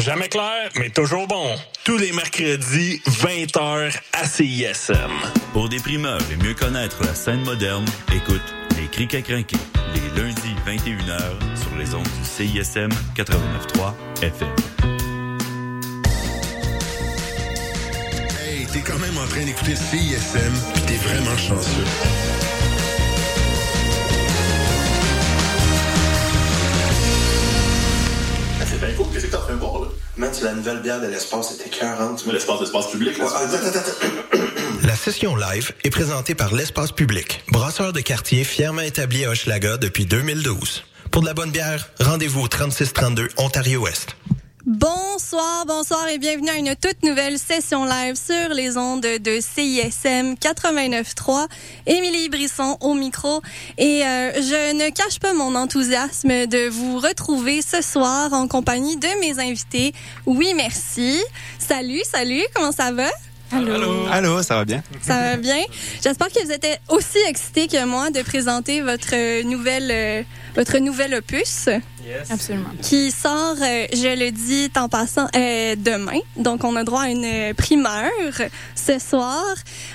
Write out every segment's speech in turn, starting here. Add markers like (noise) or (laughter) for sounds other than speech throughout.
Jamais clair, mais toujours bon. Tous les mercredis, 20h à CISM. Pour des primeurs et mieux connaître la scène moderne, écoute Les Crics à crinquer, les lundis 21h sur les ondes du CISM 89.3 FM. Hey, t'es quand même en train d'écouter CISM, pis t'es vraiment chanceux. Man, c'est la nouvelle bière de l'espace, c'était 40. Mais l'espace, l'espace public, là. Ouais, attends, attends, attends. La session live est présentée par l'Espace Public, brasseur de quartier fièrement établi à Hochelaga depuis 2012. Pour de la bonne bière, rendez-vous au 3632 Ontario-Ouest. Bonsoir, bonsoir et bienvenue à une toute nouvelle session live sur les ondes de CISM 89.3. Émilie Brisson au micro et euh, je ne cache pas mon enthousiasme de vous retrouver ce soir en compagnie de mes invités. Oui, merci. Salut, salut, comment ça va? Allô? Allô, ça va bien? Ça va bien? J'espère que vous êtes aussi excités que moi de présenter votre nouvelle, euh, votre nouvel opus. Yes. Absolument. Qui sort, euh, je le dis en passant, euh, demain. Donc, on a droit à une primeur ce soir.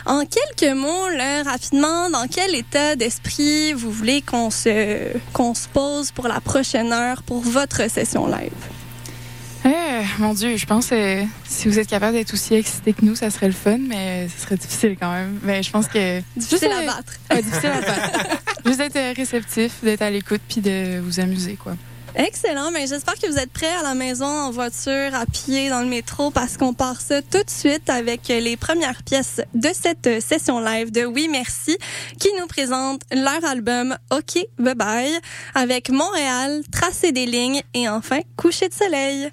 En quelques mots, là, rapidement, dans quel état d'esprit vous voulez qu'on se, qu'on se pose pour la prochaine heure pour votre session live? Euh, mon Dieu, je pense que si vous êtes capable d'être aussi excité que nous, ça serait le fun, mais ce serait difficile quand même. Mais je pense que. Difficile à battre. Ouais, difficile à battre. (laughs) Juste d'être réceptif, d'être à l'écoute, puis de vous amuser, quoi. Excellent, mais j'espère que vous êtes prêts à la maison, en voiture, à pied, dans le métro, parce qu'on part ça tout de suite avec les premières pièces de cette session live de Oui Merci, qui nous présente leur album OK Bye Bye, avec Montréal, Tracer des lignes et enfin Coucher de soleil.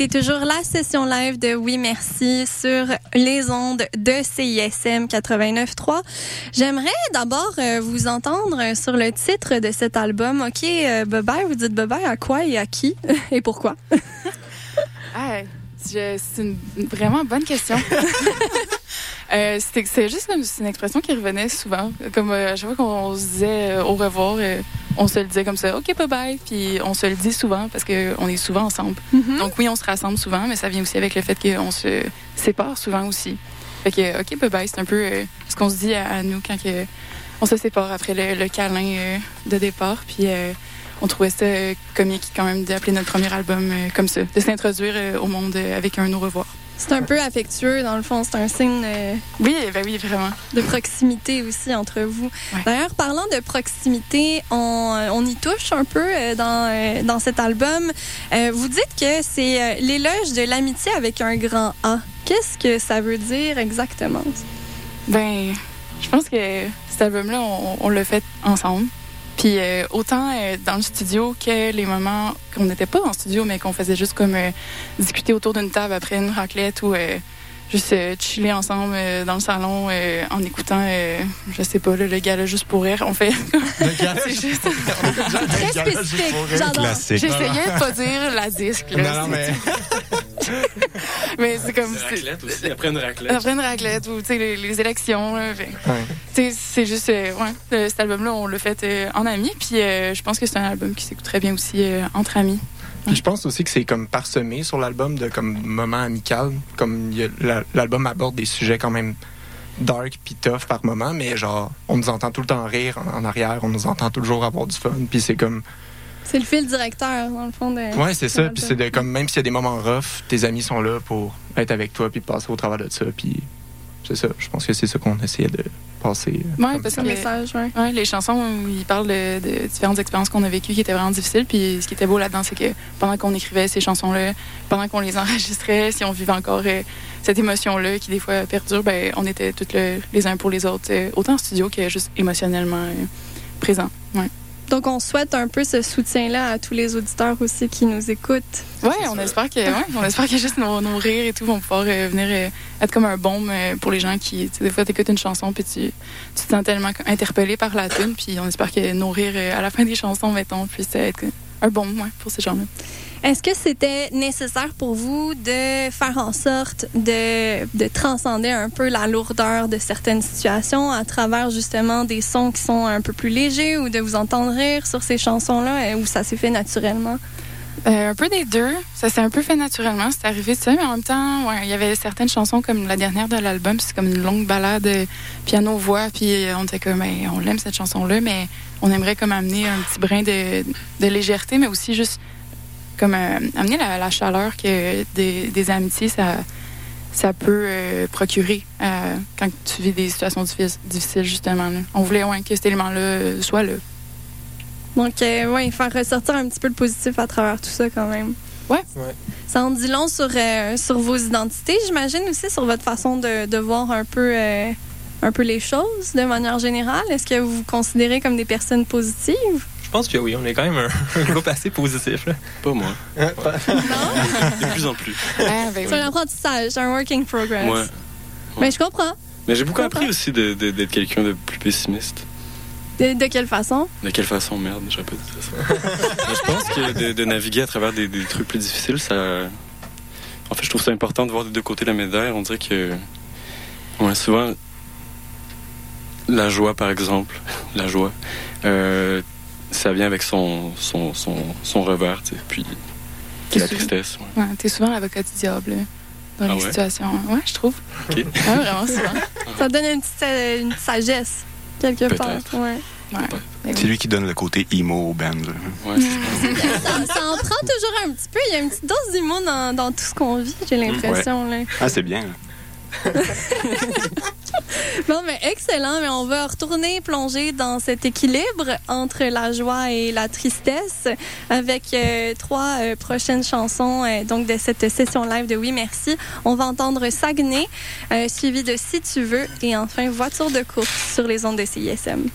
Écoutez toujours la session live de Oui Merci sur les ondes de CISM 89.3. J'aimerais d'abord euh, vous entendre sur le titre de cet album. OK, euh, bye-bye, vous dites bye-bye à quoi et à qui (laughs) et pourquoi? (laughs) Ah, c'est une vraiment bonne question. (laughs) Euh, c'est juste c'est une expression qui revenait souvent. Comme euh, à qu'on se disait au revoir, on se le disait comme ça, OK, bye bye. Puis on se le dit souvent parce qu'on est souvent ensemble. Donc oui, on se rassemble souvent, mais ça vient aussi avec le fait qu'on se sépare souvent aussi. Fait que OK, bye bye, c'est un peu euh, ce qu'on se dit à, à nous quand que on se sépare après le, le câlin euh, de départ. Puis euh, on trouvait ça comique quand même d'appeler notre premier album comme ça, de s'introduire au monde avec un au revoir. C'est un peu affectueux, dans le fond. C'est un signe euh, Oui, ben oui, vraiment. de proximité aussi entre vous. D'ailleurs, parlant de proximité, on, euh, on y touche un peu euh, dans, euh, dans cet album. Vous dites que c'est l'éloge de l'amitié avec un grand A. Qu'est-ce que ça veut dire exactement? Ben, je pense que cet album-là, on, on l'a fait ensemble. Puis euh, autant euh, dans le studio que les moments qu'on n'était pas en studio, mais qu'on faisait juste comme euh, discuter autour d'une table après une raclette ou juste euh, chiller ensemble euh, dans le salon euh, en écoutant, euh, je sais pas, le gala juste pour rire. On fait. (laughs) C'est juste- (laughs) Très spécifique. J'essayais de pas dire la disque. là, Non, mais- (laughs) mais c'est comme. Raclette aussi, après une raclette. Après une raclette ou tu sais, les, les élections. Ouais. C'est juste, euh, ouais, cet album-là, on l'a fait euh, en amis. Puis euh, je pense que c'est un album qui s'écoute très bien aussi euh, entre amis. Puis je pense aussi que c'est comme parsemé sur l'album de comme moments amicaux. Comme l'album aborde des sujets quand même dark puis tough par moment, mais genre on nous entend tout le temps rire en, en arrière, on nous entend toujours avoir du fun. Puis c'est comme C'est le fil directeur, dans le fond. De, ouais c'est ça. Puis c'est de comme même s'il y a des moments rough, tes amis sont là pour être avec toi puis passer au travers de ça. Puis c'est ça. Je pense que c'est ça qu'on essayait de passer. euh, Ouais, comme parce que message, ouais. ouais, les chansons, ils parlent de, de différentes expériences qu'on a vécues qui étaient vraiment difficiles. Puis ce qui était beau là-dedans, c'est que pendant qu'on écrivait ces chansons-là, pendant qu'on les (laughs) enregistrait, si on vivait encore euh, cette émotion-là qui des fois perdure, ben, on était tous le- les uns pour les autres, euh, autant en studio que juste émotionnellement euh, présents. Ouais. Donc, on souhaite un peu ce soutien-là à tous les auditeurs aussi qui nous écoutent. Ouais, on espère que, ouais, on espère que juste nos, rires et tout vont pouvoir euh, venir euh, être comme un baume euh, pour les gens qui, tu sais, des fois, t'écoutes une chanson puis tu, tu te sens tellement interpellé par la tune, puis on espère que nos rires à la fin des chansons, mettons, puissent être un baume, ouais, pour ces gens-là. Est-ce que c'était nécessaire pour vous de faire en sorte de, de transcender un peu la lourdeur de certaines situations à travers justement des sons qui sont un peu plus légers ou de vous entendre rire sur ces chansons-là euh, ou ça s'est fait naturellement? Euh, un peu des deux. Ça s'est un peu fait naturellement. C'est arrivé de ça, mais en même temps, ouais, il y avait certaines chansons comme la dernière de l'album, c'est comme une longue balade euh, piano-voix, puis on était comme, Hey, on l'aime cette chanson-là, mais on aimerait comme amener un petit brin de, de légèreté, mais aussi juste comme euh, amener la, la chaleur que des, des amitiés, ça, ça peut euh, procurer euh, quand tu vis des situations difficiles, justement. là. On voulait ouais, que cet élément-là soit là. Donc, euh, ouais, faire ressortir un petit peu le positif à travers tout ça quand même. Ouais. Ça en dit long sur, euh, sur vos identités, j'imagine aussi sur votre façon de, de voir un peu, euh, un peu les choses de manière générale? Est-ce que vous vous considérez comme des personnes positives? Je pense que oui, on est quand même un, un groupe assez positif. Là. Pas moi. De plus en plus. (laughs) Ah, ben C'est un apprentissage, un working progress. Ouais. Mais je comprends. Mais j'ai beaucoup appris aussi de- de- d'être quelqu'un de plus pessimiste. De, de quelle façon? De quelle façon, merde, j'aurais pas dit ça. Mais je pense que de, de naviguer à travers des, des trucs plus difficiles, ça. En fait, je trouve ça important de voir les deux côtés de la médaille. On dirait que. Ouais, souvent. La joie, par exemple. La joie. euh, ça vient avec son, son, son, son revers, tu sais. Puis. la tristesse. ouais. Ouais, t'es souvent l'avocat du diable là, dans Ah les ouais? situations. Ouais, je trouve. Ok. Ouais, vraiment souvent. (laughs) Ça donne une petite, euh, une sagesse, quelque part. Ouais. C'est lui qui donne le côté emo au band. là. (laughs) ça, ça en prend toujours un petit peu. Il y a une petite dose d'humour dans, dans tout ce qu'on vit, j'ai l'impression. là. Ah, c'est bien. (laughs) Bon, mais excellent. Mais on va retourner plonger dans cet équilibre entre la joie et la tristesse avec euh, trois euh, prochaines chansons euh, donc de cette session live de Oui Merci. On va entendre Saguenay, suivi de Si tu veux et enfin Voiture de course sur les ondes de CISM.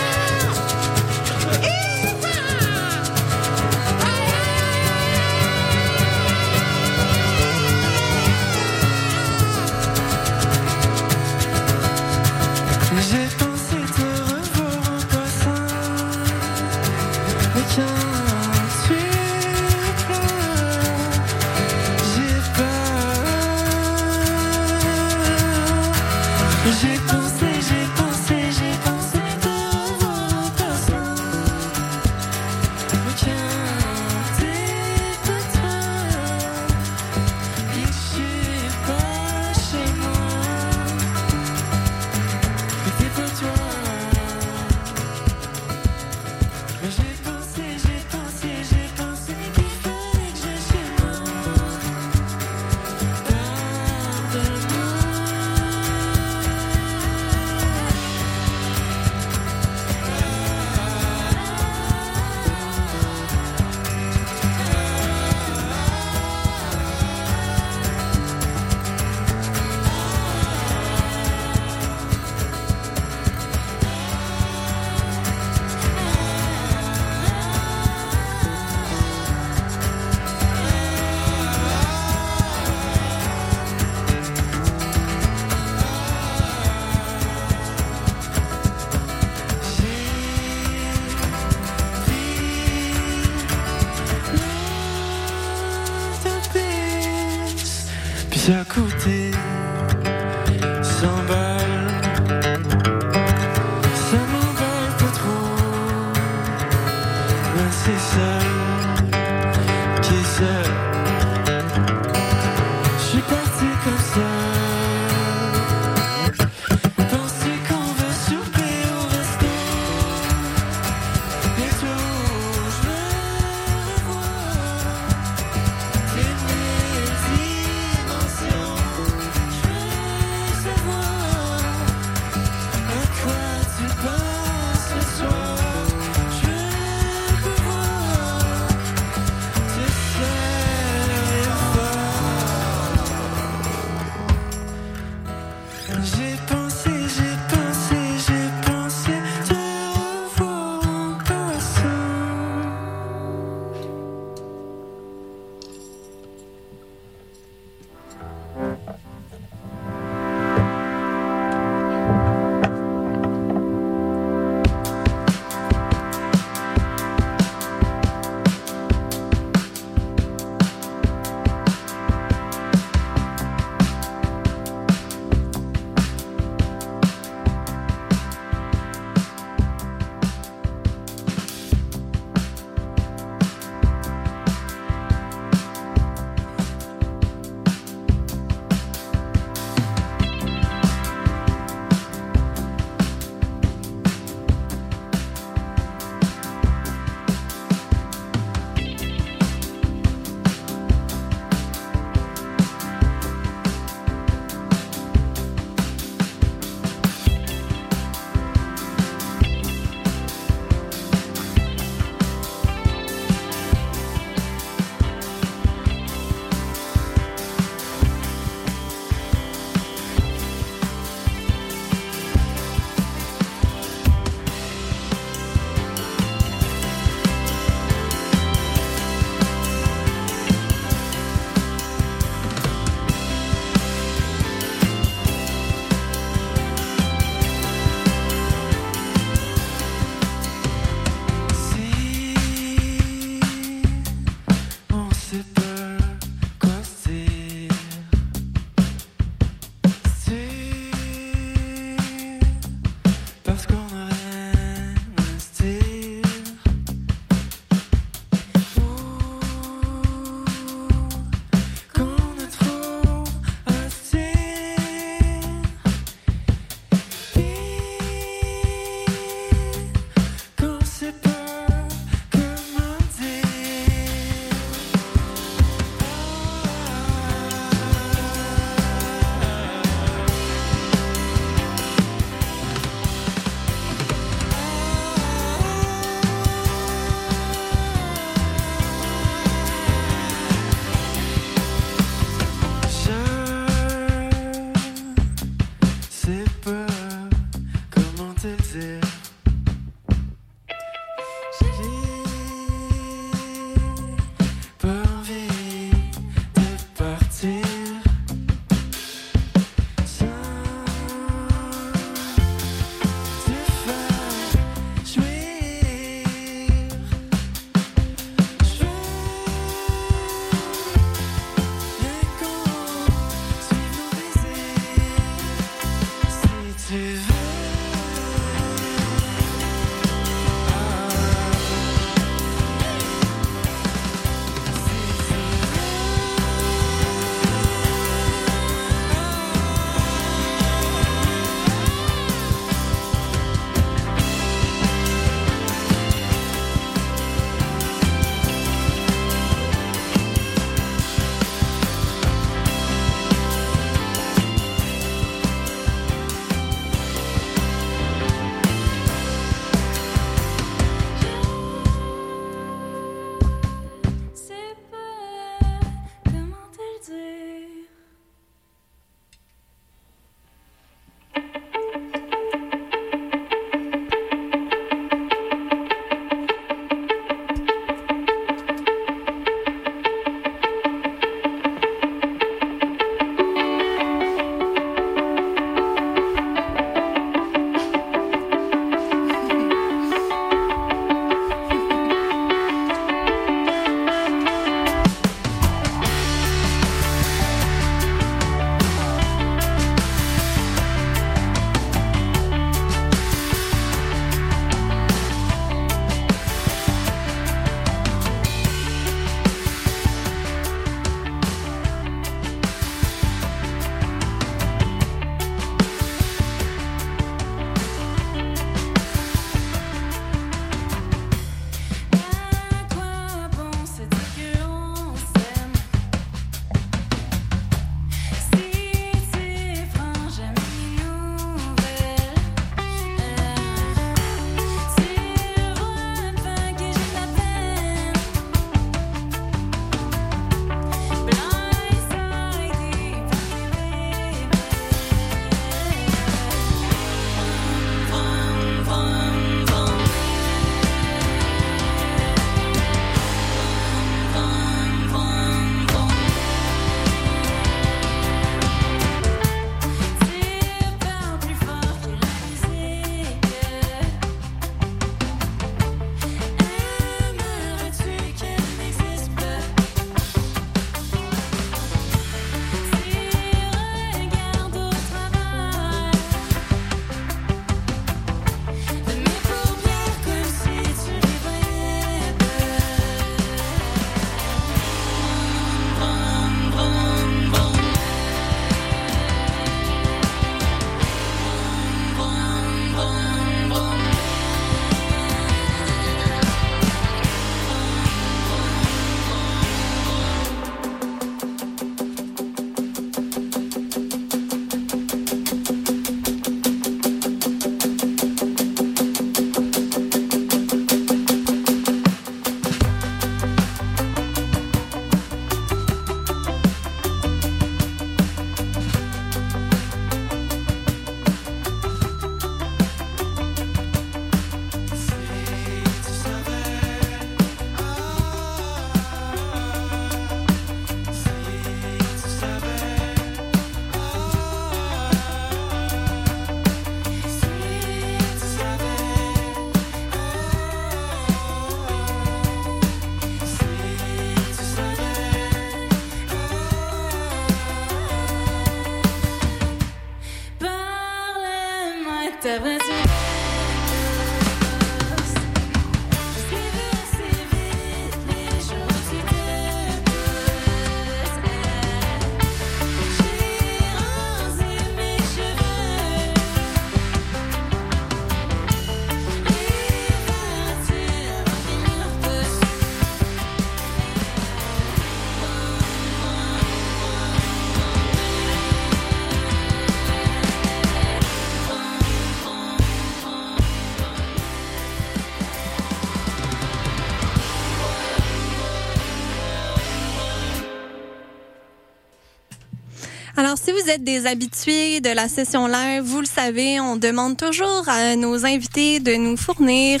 Vous êtes des habitués de la session live, vous le savez, on demande toujours à nos invités de nous fournir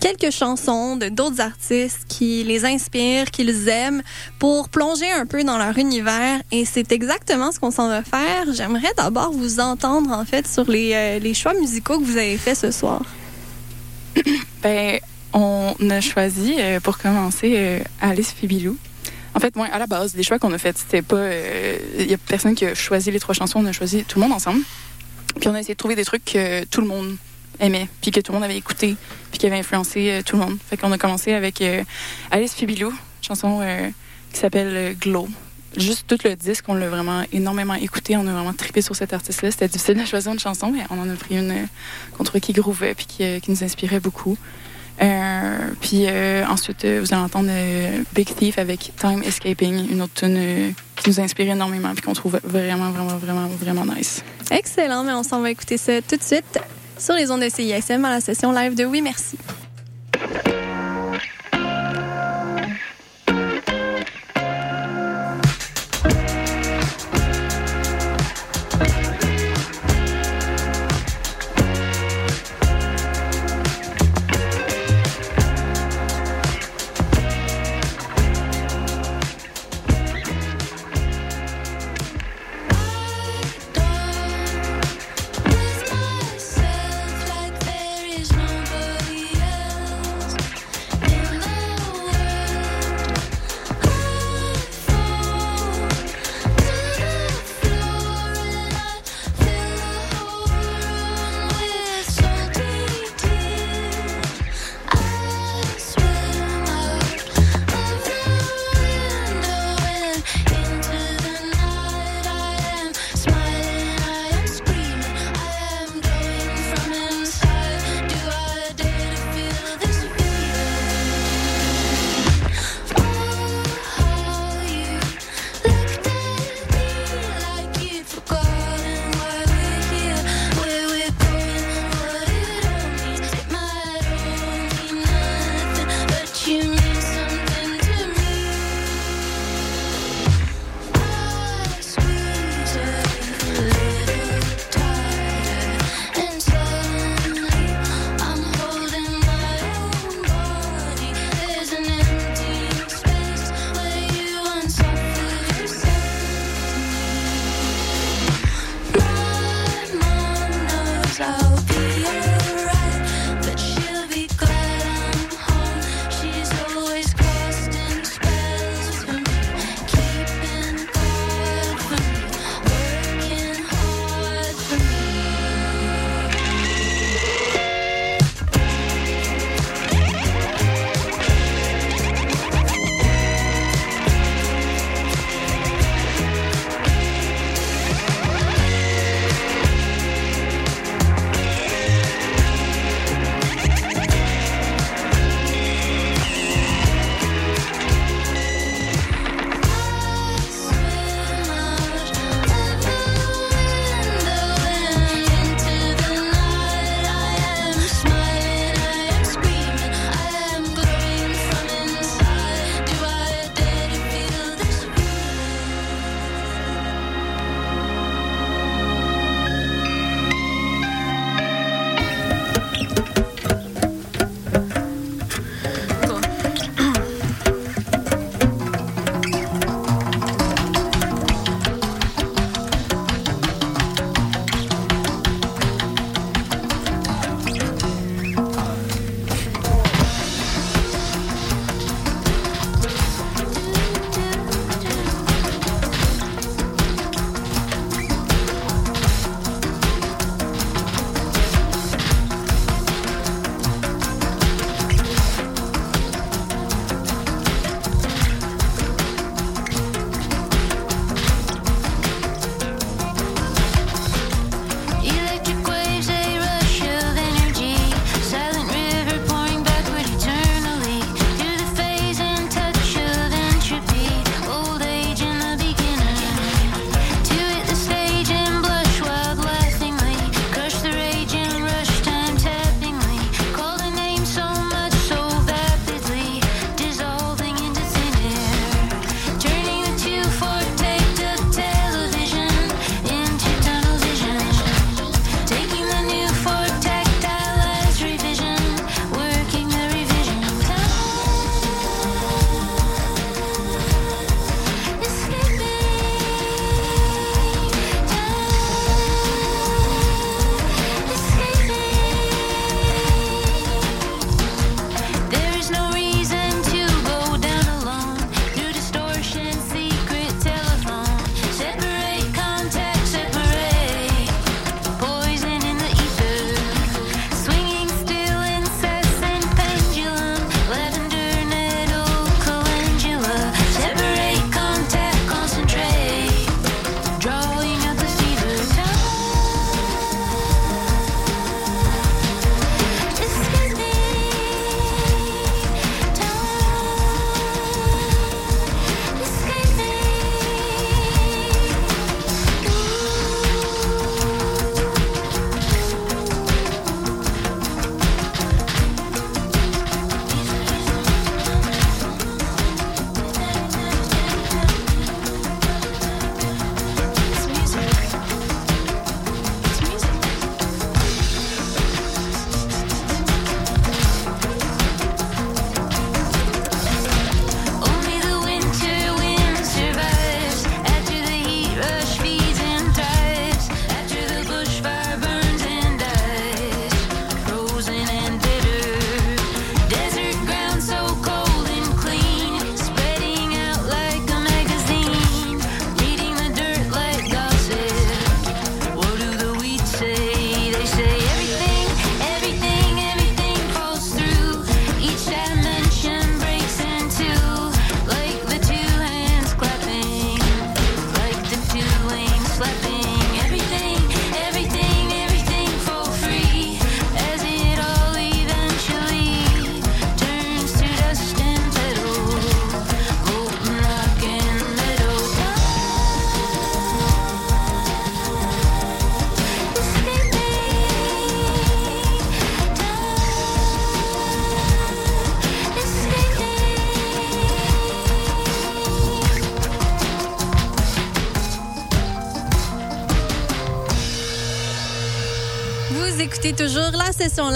quelques chansons de d'autres artistes qui les inspirent, qu'ils aiment, pour plonger un peu dans leur univers. Et c'est exactement ce qu'on s'en va faire. J'aimerais d'abord vous entendre, en fait, sur les, euh, les choix musicaux que vous avez faits ce soir. (coughs) Ben, on a choisi, euh, pour commencer, euh, Alice Fibilou. En fait, moi, à la base, les choix qu'on a faits, c'était pas. Il y a personne qui a choisi les trois chansons, on a choisi tout le monde ensemble. Puis on a essayé de trouver des trucs que tout le monde aimait, puis que tout le monde avait écouté, puis qui avait influencé euh, tout le monde. Fait qu'on a commencé avec euh, Alice Fibilou, chanson euh, qui s'appelle euh, Glow. Juste tout le disque, on l'a vraiment énormément écouté. On a vraiment trippé sur cet artiste-là. C'était difficile de (laughs) choisir une chanson, mais on en a pris une euh, qu'on trouvait qui groovait puis euh, qui nous inspirait beaucoup. Euh, puis euh, ensuite, euh, vous allez entendre Big Thief avec Time Escaping, une autre tune qui nous inspire énormément puis qu'on trouve vraiment, vraiment, vraiment, vraiment nice. Excellent, mais on s'en va écouter ça tout de suite sur les ondes de CISM à la session live de Oui Merci.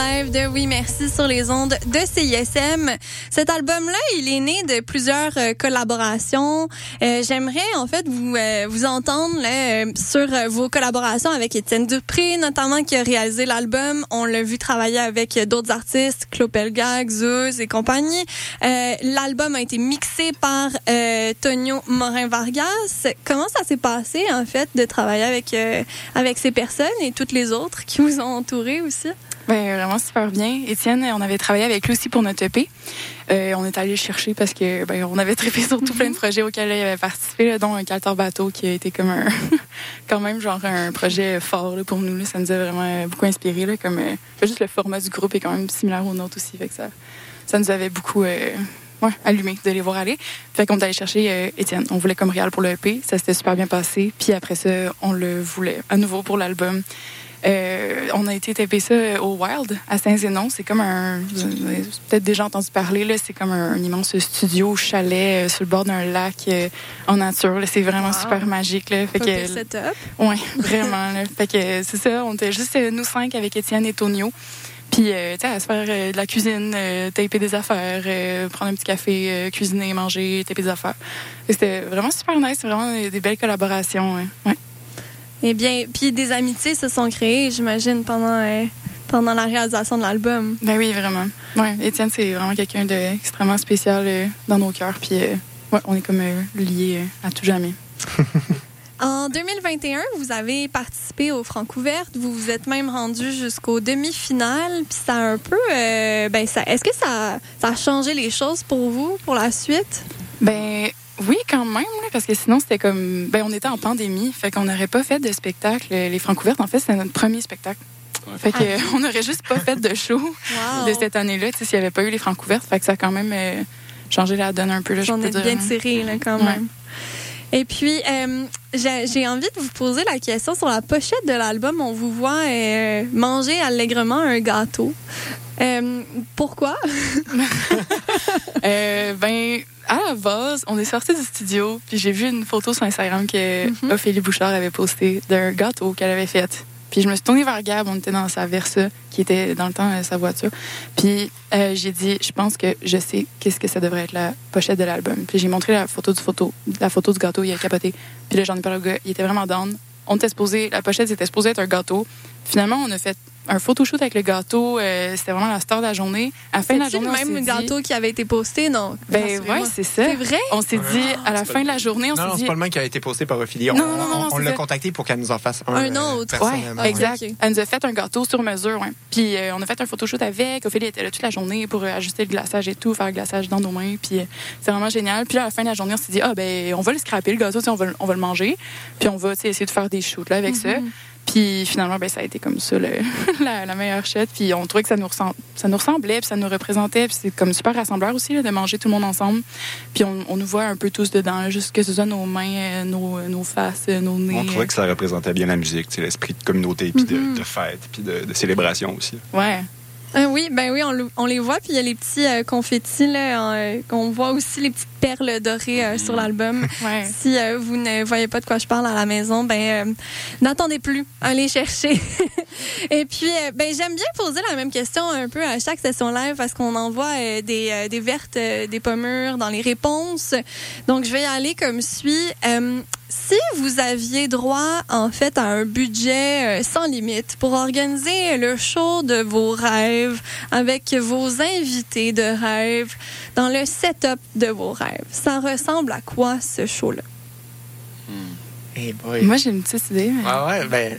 De Oui Merci sur les ondes de CISM. Cet album-là, il est né de plusieurs euh, collaborations. Euh, J'aimerais en fait vous euh, vous entendre là, euh, sur euh, vos collaborations avec Étienne Dupré, notamment qui a réalisé l'album. On l'a vu travailler avec d'autres artistes, Clopelgag, Zouz et compagnie. L'album a été mixé par Tonio Morin-Vargas. Comment ça s'est passé en fait de travailler avec avec ces personnes et toutes les autres qui vous ont entouré aussi? Ben, vraiment super bien. Étienne, on avait travaillé avec lui aussi pour notre EP. Euh, on est allé le chercher parce que ben, on avait trippé sur tout plein de projets auxquels il avait participé, là, dont un Caltor Bateau qui a été comme un (laughs) quand même genre un projet fort là, pour nous. là. Ça nous a vraiment beaucoup inspiré. Là, comme euh, juste le format du groupe est quand même similaire au nôtre aussi. Fait que ça, ça nous avait beaucoup euh, ouais, allumé de les voir aller. Fait qu'on est allé chercher Étienne. On voulait comme réal pour le EP. Ça s'était super bien passé. Puis après ça, on le voulait à nouveau pour l'album. Euh, on a été tapé ça au Wild à Saint-Zénon. C'est comme un. Vous avez peut-être déjà entendu parler, là. C'est comme un, un immense studio, chalet euh, sur le bord d'un lac euh, en nature. là. C'est vraiment super magique. Là. Fait que, setup. Ouais, (laughs) vraiment. là. Fait que c'est ça. On était juste euh, nous cinq avec Étienne et Tonio. Puis, euh, tu sais, à se faire euh, de la cuisine, euh, taper des affaires, euh, prendre un petit café, euh, cuisiner, manger, taper des affaires. C'était vraiment super nice. C'est vraiment des, des belles collaborations. ouais. Ouais. Eh bien, puis des amitiés se sont créées, j'imagine, pendant euh, pendant la réalisation de l'album. Ben oui, vraiment. Ouais, Étienne, c'est vraiment quelqu'un d'extrêmement spécial euh, dans nos cœurs. Puis, euh, ouais, on est comme liés à tout jamais. (laughs) En 2021, vous avez participé au Francouverte. Vous vous êtes même rendu jusqu'au demi-finale. Puis ça a un peu, ben ça, est-ce que ça, ça a changé les choses pour vous pour la suite? Ben oui, quand même, là, parce que sinon, c'était comme. Ben, on était en pandémie, fait qu'on n'aurait pas fait de spectacle. Les Francouvertes, en fait, c'était notre premier spectacle. Fait que, Ah. (laughs) on n'aurait juste pas fait de show Wow. de cette année-là, tu sais, s'il n'y avait pas eu les Francouvertes. Fait que ça a quand même euh, changé la donne un peu, là, On est bien tiré là, quand Ouais. même. Et puis, euh, j'ai j'ai envie de vous poser la question sur la pochette de l'album. On vous voit euh, manger allègrement un gâteau. Euh, pourquoi? (laughs) Euh, ben, à la base, on est sorti du studio, puis j'ai vu une photo sur Instagram que Mhm. Ophélie Bouchard avait posté d'un gâteau qu'elle avait fait. Puis je me suis tournée vers Gab, on était dans sa Versa, qui était dans le temps euh, sa voiture. Puis euh, j'ai dit, je pense que je sais qu'est-ce que ça devrait être la pochette de l'album. Puis j'ai montré la photo du photo, la photo du gâteau, il a capoté. Puis là j'en ai parlé au gars, il était vraiment down. On était supposé, la pochette c'était supposé être un gâteau. Finalement, on a fait un photoshoot avec le gâteau. euh, c'était vraiment la star de la journée. À la fin de la journée, le on s'est même dit- gâteau qui avait été posté? Non. ben ouais, c'est ça. C'est vrai? On s'est dit à la fin de la journée, on Non, non, s'est c'est dit pas le même qui a été posté par Ophélie. On, Non, non, non, non, on- on l'a contacté pour qu'elle nous en fasse un. Un euh, autre. Ouais, exact. Elle nous a fait un gâteau sur mesure, ouais. Puis euh, on a fait un photoshoot avec. Ophélie était là toute la journée pour euh, ajuster le glaçage et tout, faire le glaçage dans nos mains. Puis euh, c'est vraiment génial. Puis là, à la fin de la journée, on s'est dit, ah ben, on va le scraper, le gâteau, on va, le- on va le manger. Puis on va essayer de faire des shoots là, avec ça. Puis finalement, ben, ça a été comme ça le- (laughs) la, la meilleure chute. Puis on trouvait que ça nous, ressem- ça nous ressemblait, puis ça nous représentait. Puis c'est comme super rassembleur aussi là, de manger tout le monde ensemble. Puis on, on nous voit un peu tous dedans, là, juste que ce soit nos mains, euh, nos, nos faces, euh, nos nez. On trouvait que ça représentait bien la musique, tu sais, l'esprit de communauté, puis de, de fête, puis de, de célébration aussi. Ouais. Ah oui, ben oui, on, le- on les voit, puis il y a les petits euh, confettis, là, euh, qu'on voit aussi les petites perles dorées euh, sur l'album. (laughs) Ouais. Si euh, vous ne voyez pas de quoi je parle à la maison, ben euh, n'attendez plus, allez chercher. (laughs) Et puis, euh, ben j'aime bien poser la même question un peu à chaque session live parce qu'on envoie euh, des, euh, des vertes, euh, des pommures dans les réponses. Donc, je vais y aller comme suit. Euh, si vous aviez droit, en fait, à un budget sans limite pour organiser le show de vos rêves avec vos invités de rêve dans le setup de vos rêves, ça ressemble à quoi ce show-là? Hey boy. Moi, j'ai une petite idée. mais- Ah ouais, ben.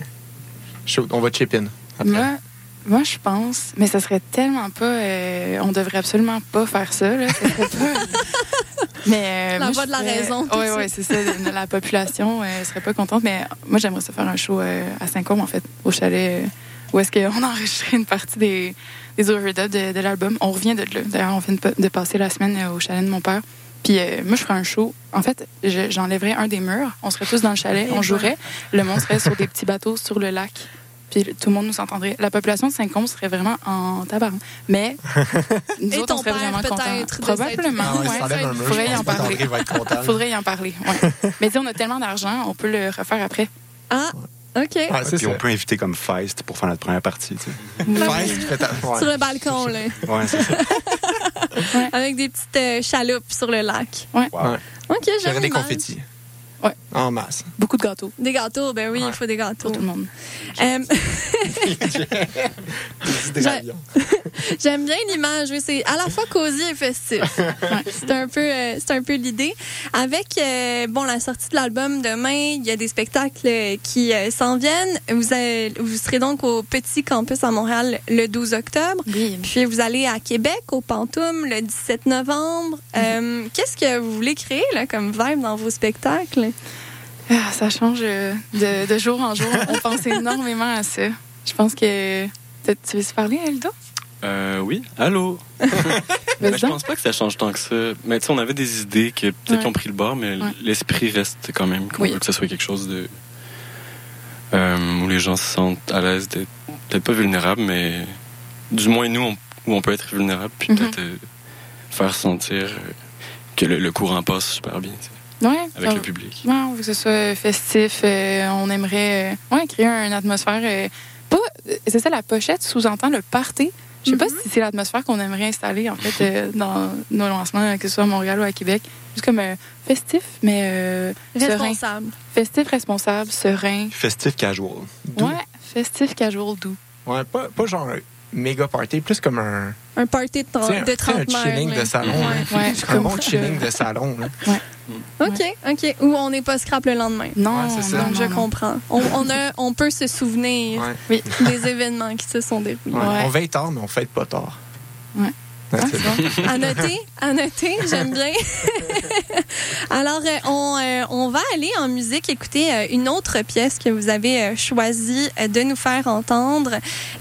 on va chip in. après. Moi, moi, je pense, mais ça serait tellement pas. euh, on devrait absolument pas faire ça. Là, ça serait pas- (laughs) mais euh, La moi, voix de la ferais- raison, ça. ouais, c'est ça. La population euh, serait pas contente. Mais moi, j'aimerais ça faire un show euh, à Saint-Côme, en fait, au chalet, euh, où est-ce qu'on a enregistré une partie des, des overdubs de, de l'album. On revient de là. D'ailleurs, on vient de, pa- de passer la semaine au chalet de mon père. Puis euh, moi, je ferais un show. En fait, je- j'enlèverais un des murs. On serait tous dans le chalet. On jouerait. Le monde serait sur des petits bateaux sur le lac. Puis tout le monde nous entendrait. La population de Saint-Côme serait vraiment en tabac. Mais (laughs) nous Et autres, ton on serait vraiment contents. Probablement. Ouais, ouais. mur, Faudrait y en parler. qu'André va être content. Faudrait y en parler. ouais. (laughs) Mais sais, on a tellement d'argent, on peut le refaire après. Ah, OK. Puis on peut inviter comme Feist pour faire notre première partie. tu sais. Feist, fait ta- ouais. Sur le balcon, là. Ouais, c'est ça. (laughs) Avec des petites euh, chaloupes sur le lac. Ouais. Ouais. OK, j'aime des confettis. Ouais. En masse. Beaucoup de gâteaux. Des gâteaux, ben oui, il faut des gâteaux. Pour tout le monde. Euh. (laughs) (laughs) J'aime bien l'image, oui, c'est à la fois cosy et festif. (laughs) c'est un peu, euh, c'est un peu l'idée. Avec euh, bon la sortie de l'album demain, il y a des spectacles euh, qui euh, s'en viennent. Vous, vous serez donc au Petit Campus à Montréal le 12 octobre. Puis vous allez à Québec au Pantoum le 17 novembre. Euh, Qu'est-ce que vous voulez créer là, comme vibe dans vos spectacles? Ah, ça change euh, de, de jour en jour. On pense énormément à ça. Je pense que. Tu tu veux se parler, Elda? Euh, oui, allô? mais (laughs) je pense pas que ça change tant que ça. Mais tu sais, on avait des idées que peut-être Ouais. qu'ils ont pris le bord, mais Ouais. l'esprit reste quand même qu'on Oui. veut que ce soit quelque chose de. euh, où les gens se sentent à l'aise d'être peut-être pas vulnérables, mais du moins nous, on- où on peut être vulnérable, puis Mhm. peut-être euh, faire sentir que le, le courant passe super bien tu sais, Ouais. avec ça- le public. Ouais, on veut que ce soit festif. euh, on aimerait euh, ouais, créer une atmosphère. euh, pas, c'est ça, la pochette sous-entend le party. Je sais pas si c'est l'atmosphère qu'on aimerait installer, en fait, euh, dans nos lancements, que ce soit à Montréal ou à Québec. Juste comme euh, festif, mais euh, serein. Responsable. Festif, responsable, serein. Festif casual. Ouais, festif, casual, doux. Ouais, pas, pas genre méga party, plus comme un. Un party de, sais, un- de un chilling là. de salon. Ouais. hein. Ouais, un bon chilling de salon. Là. OK, OK. Ou on n'est pas scrap le lendemain. Non, Ouais, c'est ça. Donc, non, je non. comprends. On, on, a, on peut se souvenir Ouais. des événements qui se sont déroulés. Ouais. On veille tard, mais on fête pas tard. Ouais. Bon. À noter, à noter, j'aime bien. (laughs) Alors, euh, on, euh, on va aller en musique écouter euh, une autre pièce que vous avez euh, choisi euh, de nous faire entendre.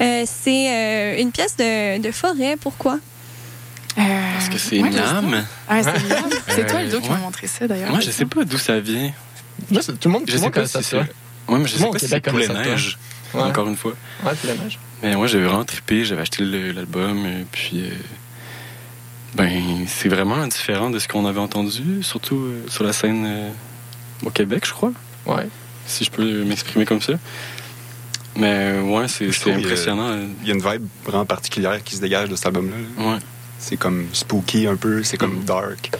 Euh, C'est euh, une pièce de, de forêt. Pourquoi? Parce que c'est ouais, Miam. Ah, c'est Miam. C'est toi, Euh, Eldo, qui ouais. m'a montré ça, d'ailleurs. Moi, je sais pas d'où ça vient. Là, tout le monde, Je sais pas si ça. c'est. toi. Ouais, mais je sais pas si c'est Poulet. Neige. Ouais. Encore une fois. Ouais, la neige. Mais moi, j'avais vraiment trippé. J'avais acheté l'album. Puis, euh, ben, c'est vraiment différent de ce qu'on avait entendu, surtout euh, sur la scène euh, au Québec, je crois. Ouais. Si je peux m'exprimer comme ça. Mais euh, ouais, c'est il y impressionnant. Il y a une vibe vraiment particulière qui se dégage de cet album-là. là. Ouais. C'est comme spooky un peu, c'est comme dark.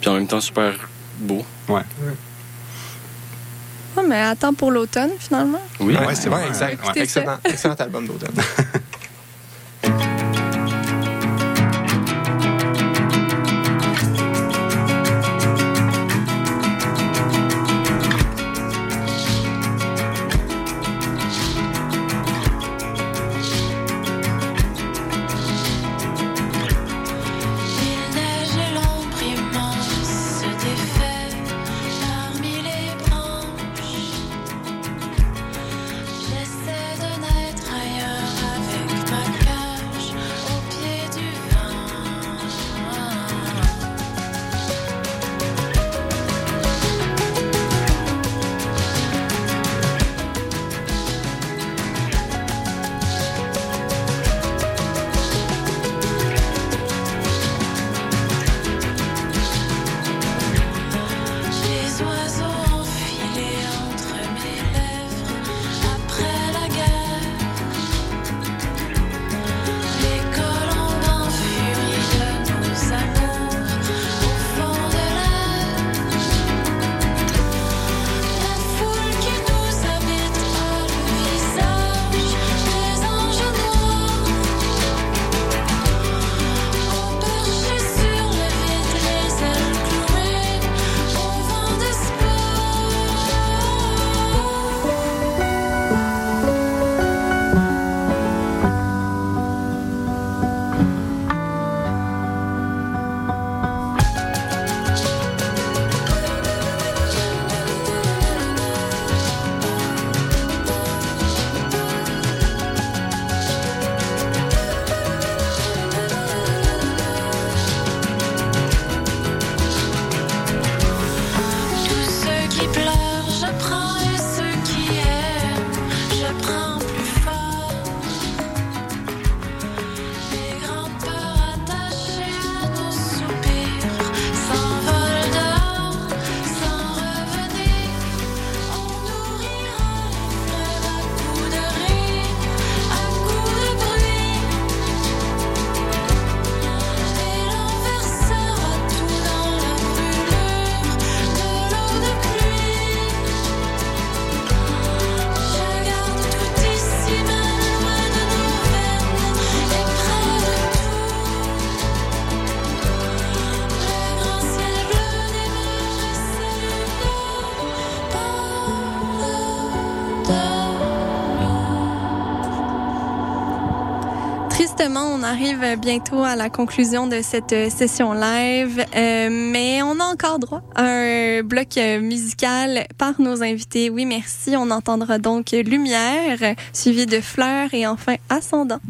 Puis en même temps, super beau. Ouais. Ah, mais attends pour l'automne, finalement. Oui, Ouais, c'est vrai, exact. Excellent, excellent album d'automne. (laughs) Tous ceux arrive bientôt à la conclusion de cette euh, session live, euh, mais on a encore droit à un bloc euh, musical par nos invités. Oui, merci. On entendra donc Lumière, suivi de Fleurs et enfin Ascendant.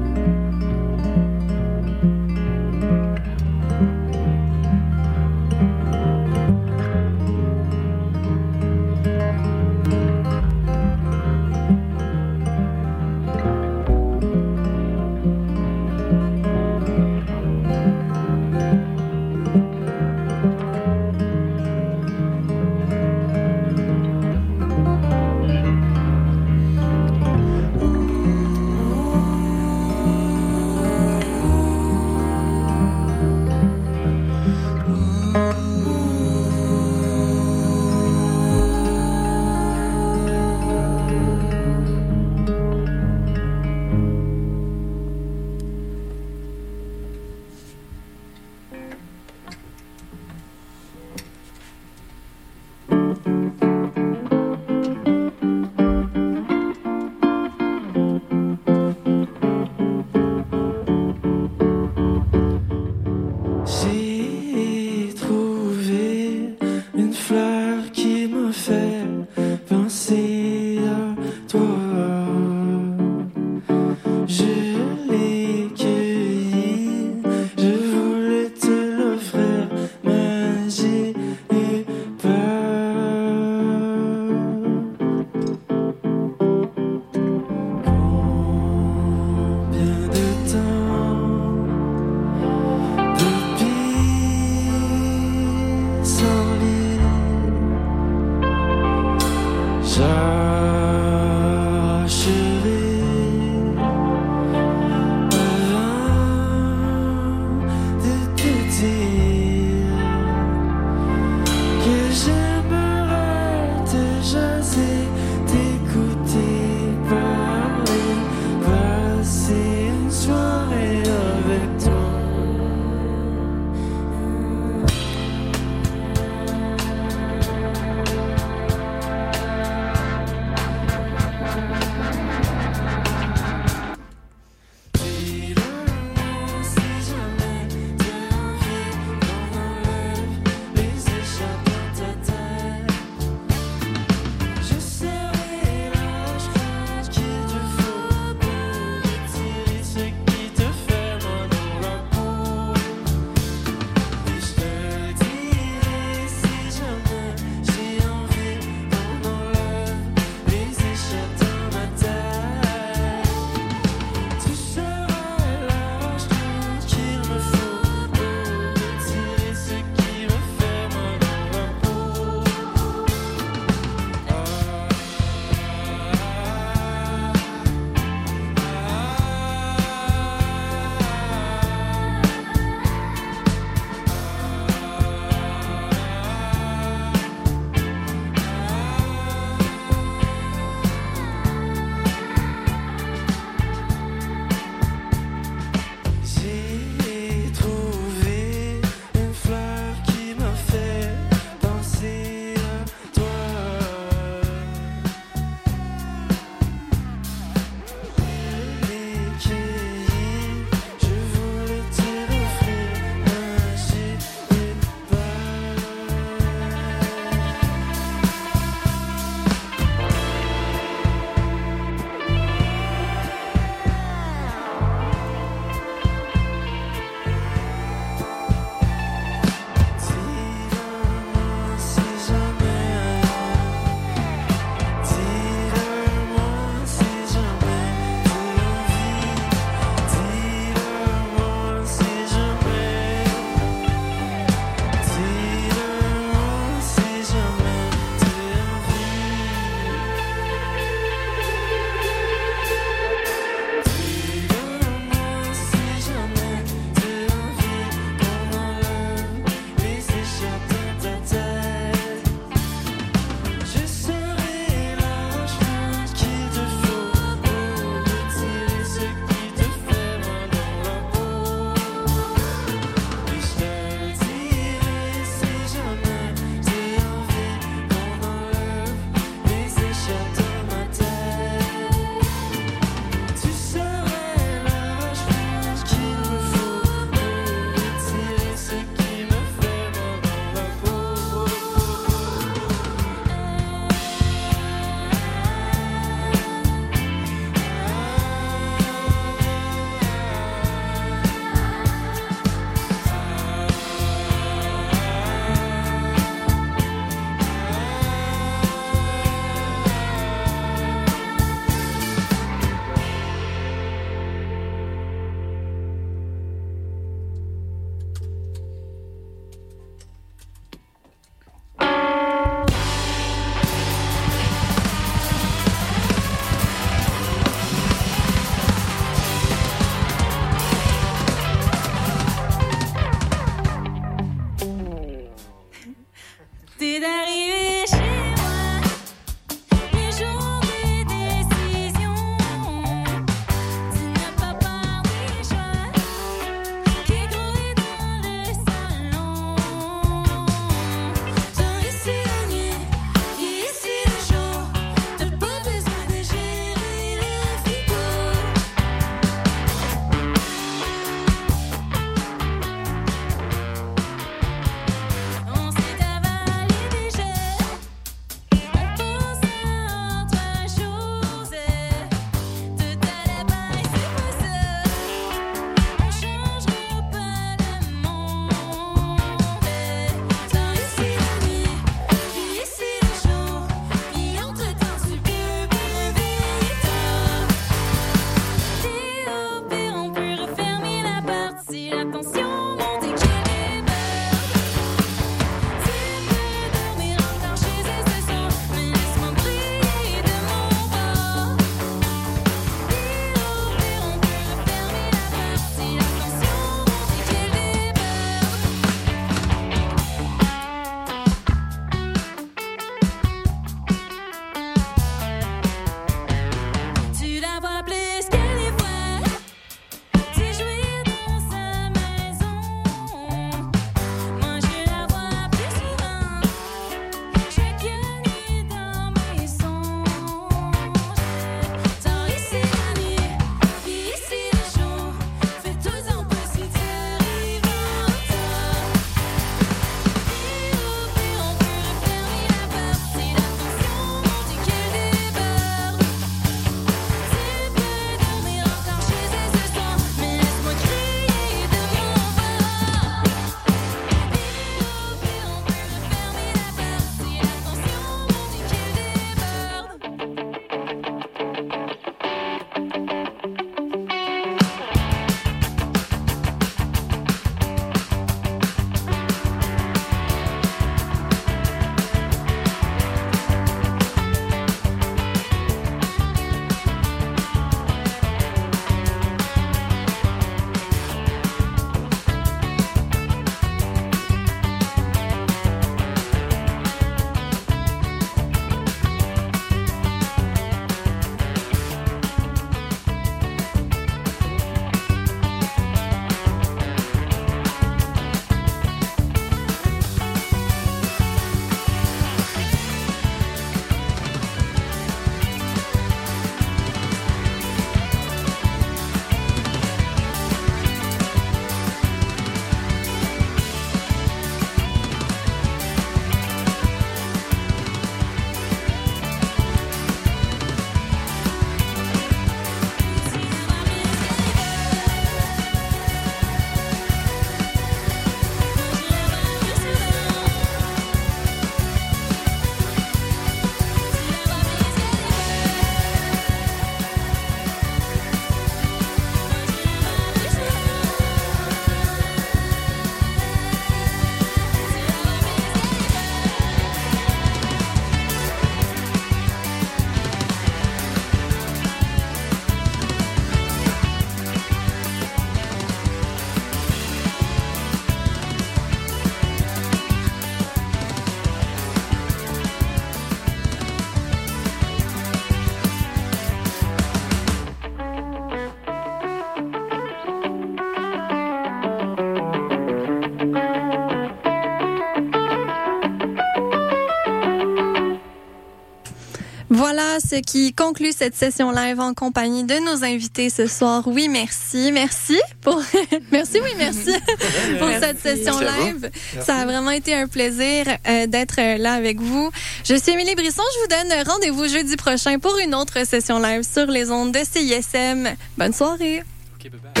Voilà ce qui conclut cette session live en compagnie de nos invités ce soir. Oui, merci. Merci pour, (laughs) merci, oui, merci (laughs) pour Merci. cette session live. Ça a vraiment été un plaisir euh, d'être euh, là avec vous. Je suis Émilie Brisson. Je vous donne rendez-vous jeudi prochain pour une autre session live sur les ondes de CISM. Bonne soirée. Yo,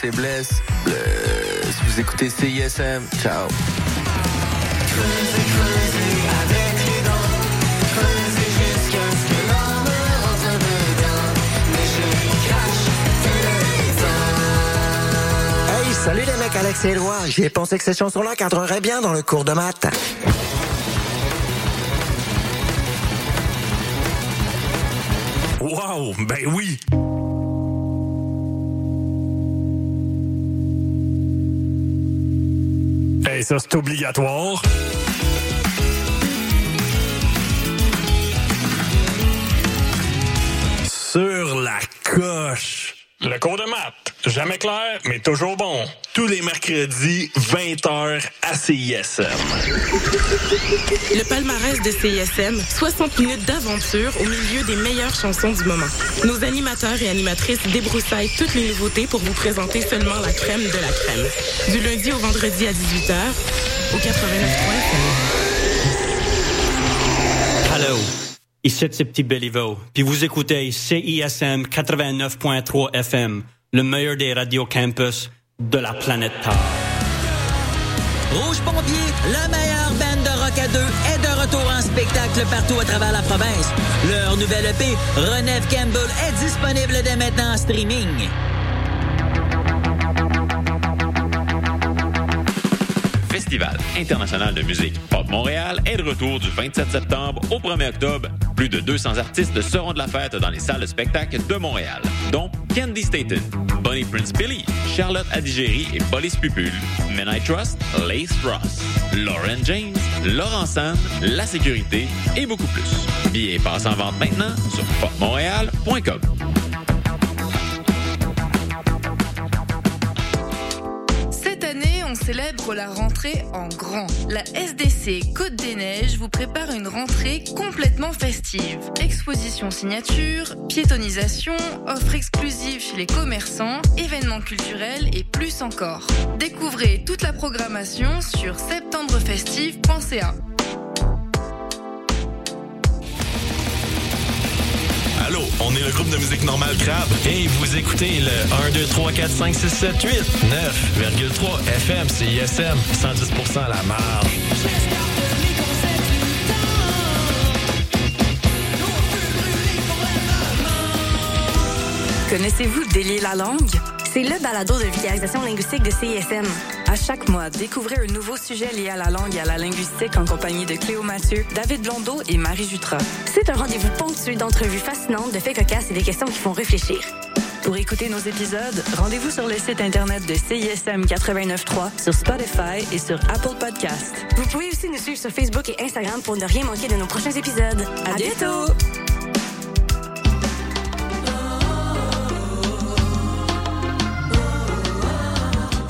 c'est Bless. Bless. Vous écoutez CISM. Ciao. Hey, salut les mecs, Alex et Éloi. J'ai pensé que ces chansons-là cadreraient bien dans le cours de maths. Wow, ben oui! Ça, c'est obligatoire. Sur la coche. Le cours de maths, jamais clair, mais toujours bon. Tous les mercredis, 20h à CISM. Le palmarès de CISM, 60 minutes d'aventure au milieu des meilleures chansons du moment. Nos animateurs et animatrices débroussaillent toutes les nouveautés pour vous présenter seulement la crème de la crème. Du lundi au vendredi à 18h, au 89.3 Hello, ici c'est Petit Béliveau, puis vous écoutez CISM 89.3 FM, le meilleur des radios campus de la planète Terre. Rouge Pompier, la meilleure bande de rock à deux, est de retour en spectacle partout à travers la province. Leur nouvelle EP, Renève Campbell, est disponible dès maintenant en streaming. Festival international de musique Pop Montréal est de retour du 27 septembre au 1er octobre. Plus de 200 artistes seront de la fête dans les salles de spectacle de Montréal, dont Candy Staten, Bonnie Prince Billy, Charlotte Adigéry et Police Pupul, Men I Trust, Lace Ross, Lauren James, Laurent Sand, La Sécurité et beaucoup plus. Billets passent en vente maintenant sur popmontréal.com. célèbre la rentrée en grand. La SDC Côte des Neiges vous prépare une rentrée complètement festive. Exposition signature, piétonisation, offres exclusives chez les commerçants, événements culturels et plus encore. Découvrez toute la programmation sur septembrefestive.ca. Allô, on est le groupe de musique normale Crabe et vous écoutez le 1, 2, 3, 4, 5, 6, 7, 8, 9,3 FM, CISM, 110% à la marge. Connaissez-vous Délier la langue? C'est le balado de vulgarisation linguistique de CISM. À chaque mois, découvrez un nouveau sujet lié à la langue et à la linguistique en compagnie de Cléo Mathieu, David Blondeau et Marie Jutra. C'est un rendez-vous ponctué d'entrevues fascinantes, de faits cocasses et des questions qui font réfléchir. Pour écouter nos épisodes, rendez-vous sur le site internet de CISM 89.3, sur Spotify et sur Apple Podcast. Vous pouvez aussi nous suivre sur Facebook et Instagram pour ne rien manquer de nos prochains épisodes. À, bientôt!